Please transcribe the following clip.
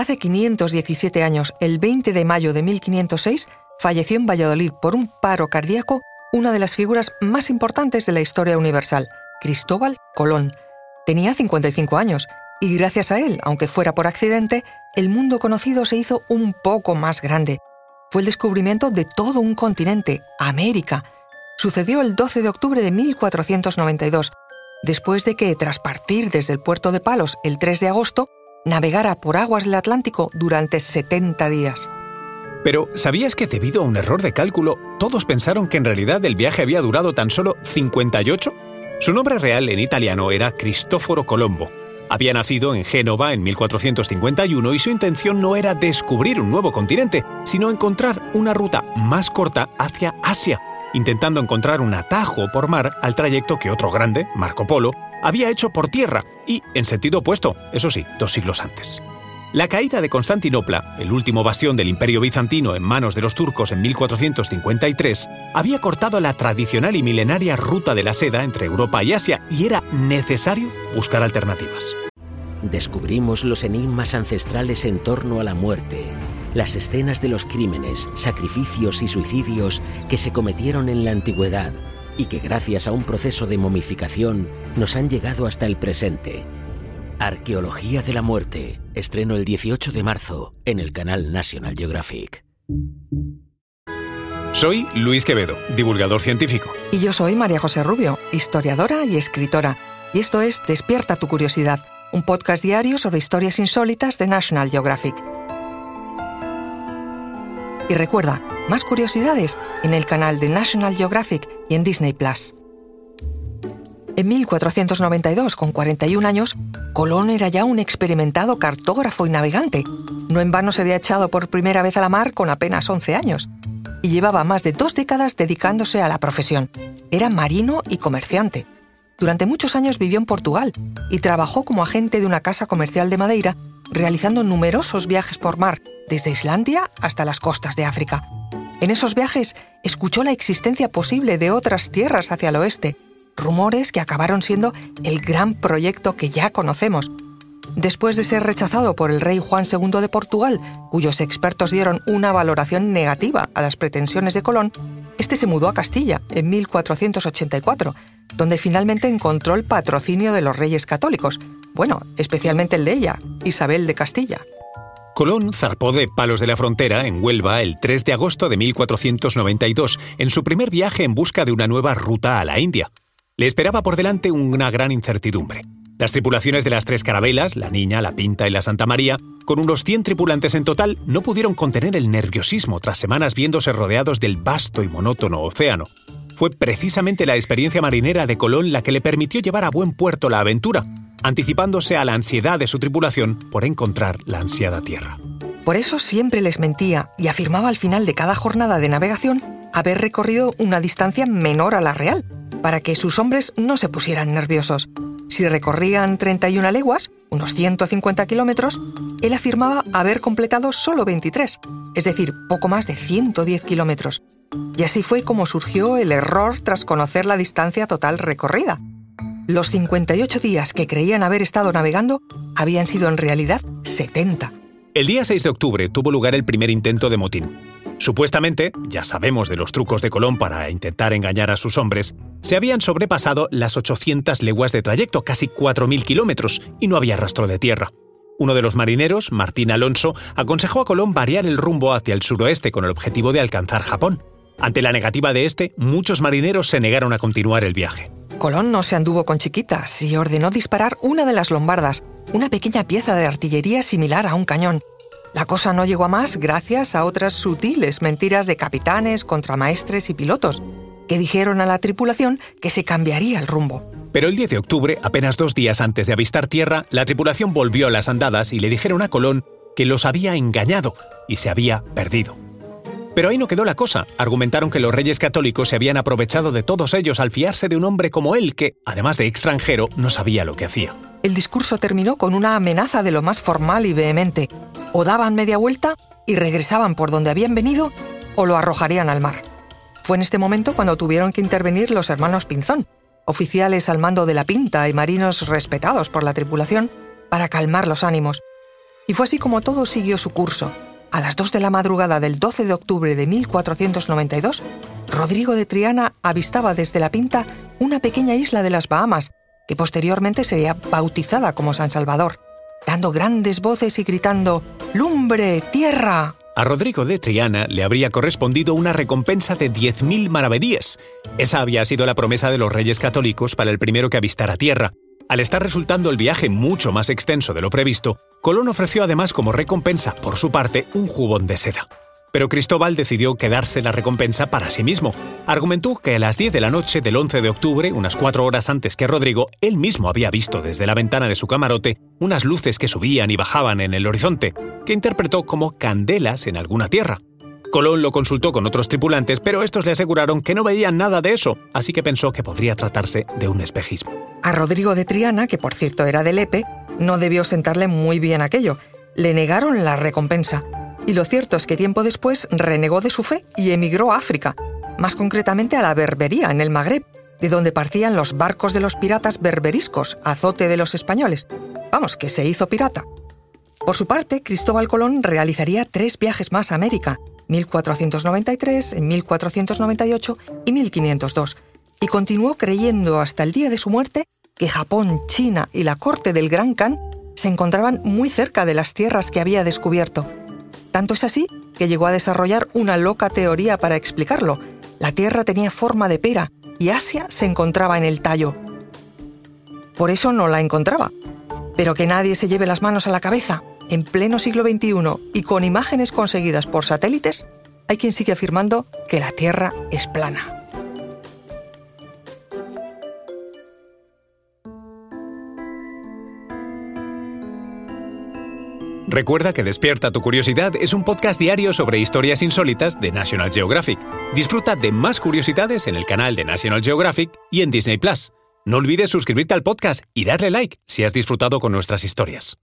Hace 517 años, el 20 de mayo de 1506, falleció en Valladolid por un paro cardíaco una de las figuras más importantes de la historia universal, Cristóbal Colón. Tenía 55 años y gracias a él, aunque fuera por accidente, el mundo conocido se hizo un poco más grande. Fue el descubrimiento de todo un continente, América. Sucedió el 12 de octubre de 1492, después de que, tras partir desde el puerto de Palos el 3 de agosto, navegara por aguas del Atlántico durante 70 días. Pero, ¿sabías que debido a un error de cálculo, todos pensaron que en realidad el viaje había durado tan solo 58? Su nombre real en italiano era Cristoforo Colombo. Había nacido en Génova en 1451 y su intención no era descubrir un nuevo continente, sino encontrar una ruta más corta hacia Asia, intentando encontrar un atajo por mar al trayecto que otro grande, Marco Polo, había hecho por tierra y en sentido opuesto, eso sí, dos siglos antes. La caída de Constantinopla, el último bastión del imperio bizantino en manos de los turcos en 1453, había cortado la tradicional y milenaria ruta de la seda entre Europa y Asia y era necesario buscar alternativas. Descubrimos los enigmas ancestrales en torno a la muerte, las escenas de los crímenes, sacrificios y suicidios que se cometieron en la antigüedad y que gracias a un proceso de momificación nos han llegado hasta el presente Arqueología de la Muerte. Estreno el 18 de marzo en el canal National Geographic. Soy Luis Quevedo, divulgador científico. Y yo soy María José Rubio, historiadora y escritora. Y esto es Despierta tu curiosidad, un podcast diario sobre historias insólitas de National Geographic. Y recuerda, más curiosidades en el canal de National Geographic y en Disney Plus. En 1492, con 41 años, Colón era ya un experimentado cartógrafo y navegante. No en vano se había echado por primera vez a la mar con apenas 11 años. Y llevaba más de dos décadas dedicándose a la profesión. Era marino y comerciante. Durante muchos años vivió en Portugal y trabajó como agente de una casa comercial de Madeira, realizando numerosos viajes por mar, desde Islandia hasta las costas de África. En esos viajes escuchó la existencia posible de otras tierras hacia el oeste, rumores que acabaron siendo el gran proyecto que ya conocemos. Después de ser rechazado por el rey Juan II de Portugal, cuyos expertos dieron una valoración negativa a las pretensiones de Colón, este se mudó a Castilla en 1484, donde finalmente encontró el patrocinio de los reyes católicos, bueno, especialmente el de ella, Isabel de Castilla. Colón zarpó de Palos de la Frontera, en Huelva, el 3 de agosto de 1492, en su primer viaje en busca de una nueva ruta a la India. Le esperaba por delante una gran incertidumbre. Las tripulaciones de las tres carabelas, la Niña, la Pinta y la Santa María, con unos 100 tripulantes en total, no pudieron contener el nerviosismo tras semanas viéndose rodeados del vasto y monótono océano. Fue precisamente la experiencia marinera de Colón la que le permitió llevar a buen puerto la aventura, anticipándose a la ansiedad de su tripulación por encontrar la ansiada tierra. Por eso siempre les mentía y afirmaba al final de cada jornada de navegación haber recorrido una distancia menor a la real, para que sus hombres no se pusieran nerviosos. Si recorrían 31 leguas, unos 150 kilómetros, él afirmaba haber completado solo 23, es decir, poco más de 110 kilómetros. Y así fue como surgió el error tras conocer la distancia total recorrida. Los 58 días que creían haber estado navegando habían sido en realidad 70. El día 6 de octubre tuvo lugar el primer intento de motín. Supuestamente, ya sabemos de los trucos de Colón para intentar engañar a sus hombres, se habían sobrepasado las 800 leguas de trayecto, casi 4.000 kilómetros, y no había rastro de tierra. Uno de los marineros, Martín Alonso, aconsejó a Colón variar el rumbo hacia el suroeste con el objetivo de alcanzar Japón. Ante la negativa de este, muchos marineros se negaron a continuar el viaje. Colón no se anduvo con chiquitas y ordenó disparar una de las lombardas, una pequeña pieza de artillería similar a un cañón, la cosa no llegó a más gracias a otras sutiles mentiras de capitanes, contramaestres y pilotos, que dijeron a la tripulación que se cambiaría el rumbo. Pero el 10 de octubre, apenas dos días antes de avistar tierra, la tripulación volvió a las andadas y le dijeron a Colón que los había engañado y se había perdido. Pero ahí no quedó la cosa. Argumentaron que los reyes católicos se habían aprovechado de todos ellos al fiarse de un hombre como él que, además de extranjero, no sabía lo que hacía. El discurso terminó con una amenaza de lo más formal y vehemente o daban media vuelta y regresaban por donde habían venido o lo arrojarían al mar. Fue en este momento cuando tuvieron que intervenir los hermanos Pinzón, oficiales al mando de la pinta y marinos respetados por la tripulación, para calmar los ánimos. Y fue así como todo siguió su curso. A las 2 de la madrugada del 12 de octubre de 1492, Rodrigo de Triana avistaba desde la Pinta una pequeña isla de las Bahamas, que posteriormente sería bautizada como San Salvador, dando grandes voces y gritando ¡Lumbre! ¡Tierra! A Rodrigo de Triana le habría correspondido una recompensa de 10.000 maravedíes. Esa había sido la promesa de los reyes católicos para el primero que avistara tierra. Al estar resultando el viaje mucho más extenso de lo previsto, Colón ofreció además como recompensa, por su parte, un jubón de seda. Pero Cristóbal decidió quedarse la recompensa para sí mismo. Argumentó que a las 10 de la noche del 11 de octubre, unas cuatro horas antes que Rodrigo, él mismo había visto desde la ventana de su camarote unas luces que subían y bajaban en el horizonte, que interpretó como candelas en alguna tierra. Colón lo consultó con otros tripulantes, pero estos le aseguraron que no veían nada de eso, así que pensó que podría tratarse de un espejismo. A Rodrigo de Triana, que por cierto era de Lepe, no debió sentarle muy bien aquello. Le negaron la recompensa y lo cierto es que tiempo después renegó de su fe y emigró a África, más concretamente a la Berbería, en el Magreb, de donde partían los barcos de los piratas berberiscos, azote de los españoles. Vamos, que se hizo pirata. Por su parte, Cristóbal Colón realizaría tres viajes más a América, 1493, 1498 y 1502, y continuó creyendo hasta el día de su muerte que Japón, China y la corte del Gran Khan se encontraban muy cerca de las tierras que había descubierto. Tanto es así que llegó a desarrollar una loca teoría para explicarlo. La Tierra tenía forma de pera y Asia se encontraba en el tallo. Por eso no la encontraba. Pero que nadie se lleve las manos a la cabeza. En pleno siglo XXI y con imágenes conseguidas por satélites, hay quien sigue afirmando que la Tierra es plana. Recuerda que Despierta tu Curiosidad es un podcast diario sobre historias insólitas de National Geographic. Disfruta de más curiosidades en el canal de National Geographic y en Disney Plus. No olvides suscribirte al podcast y darle like si has disfrutado con nuestras historias.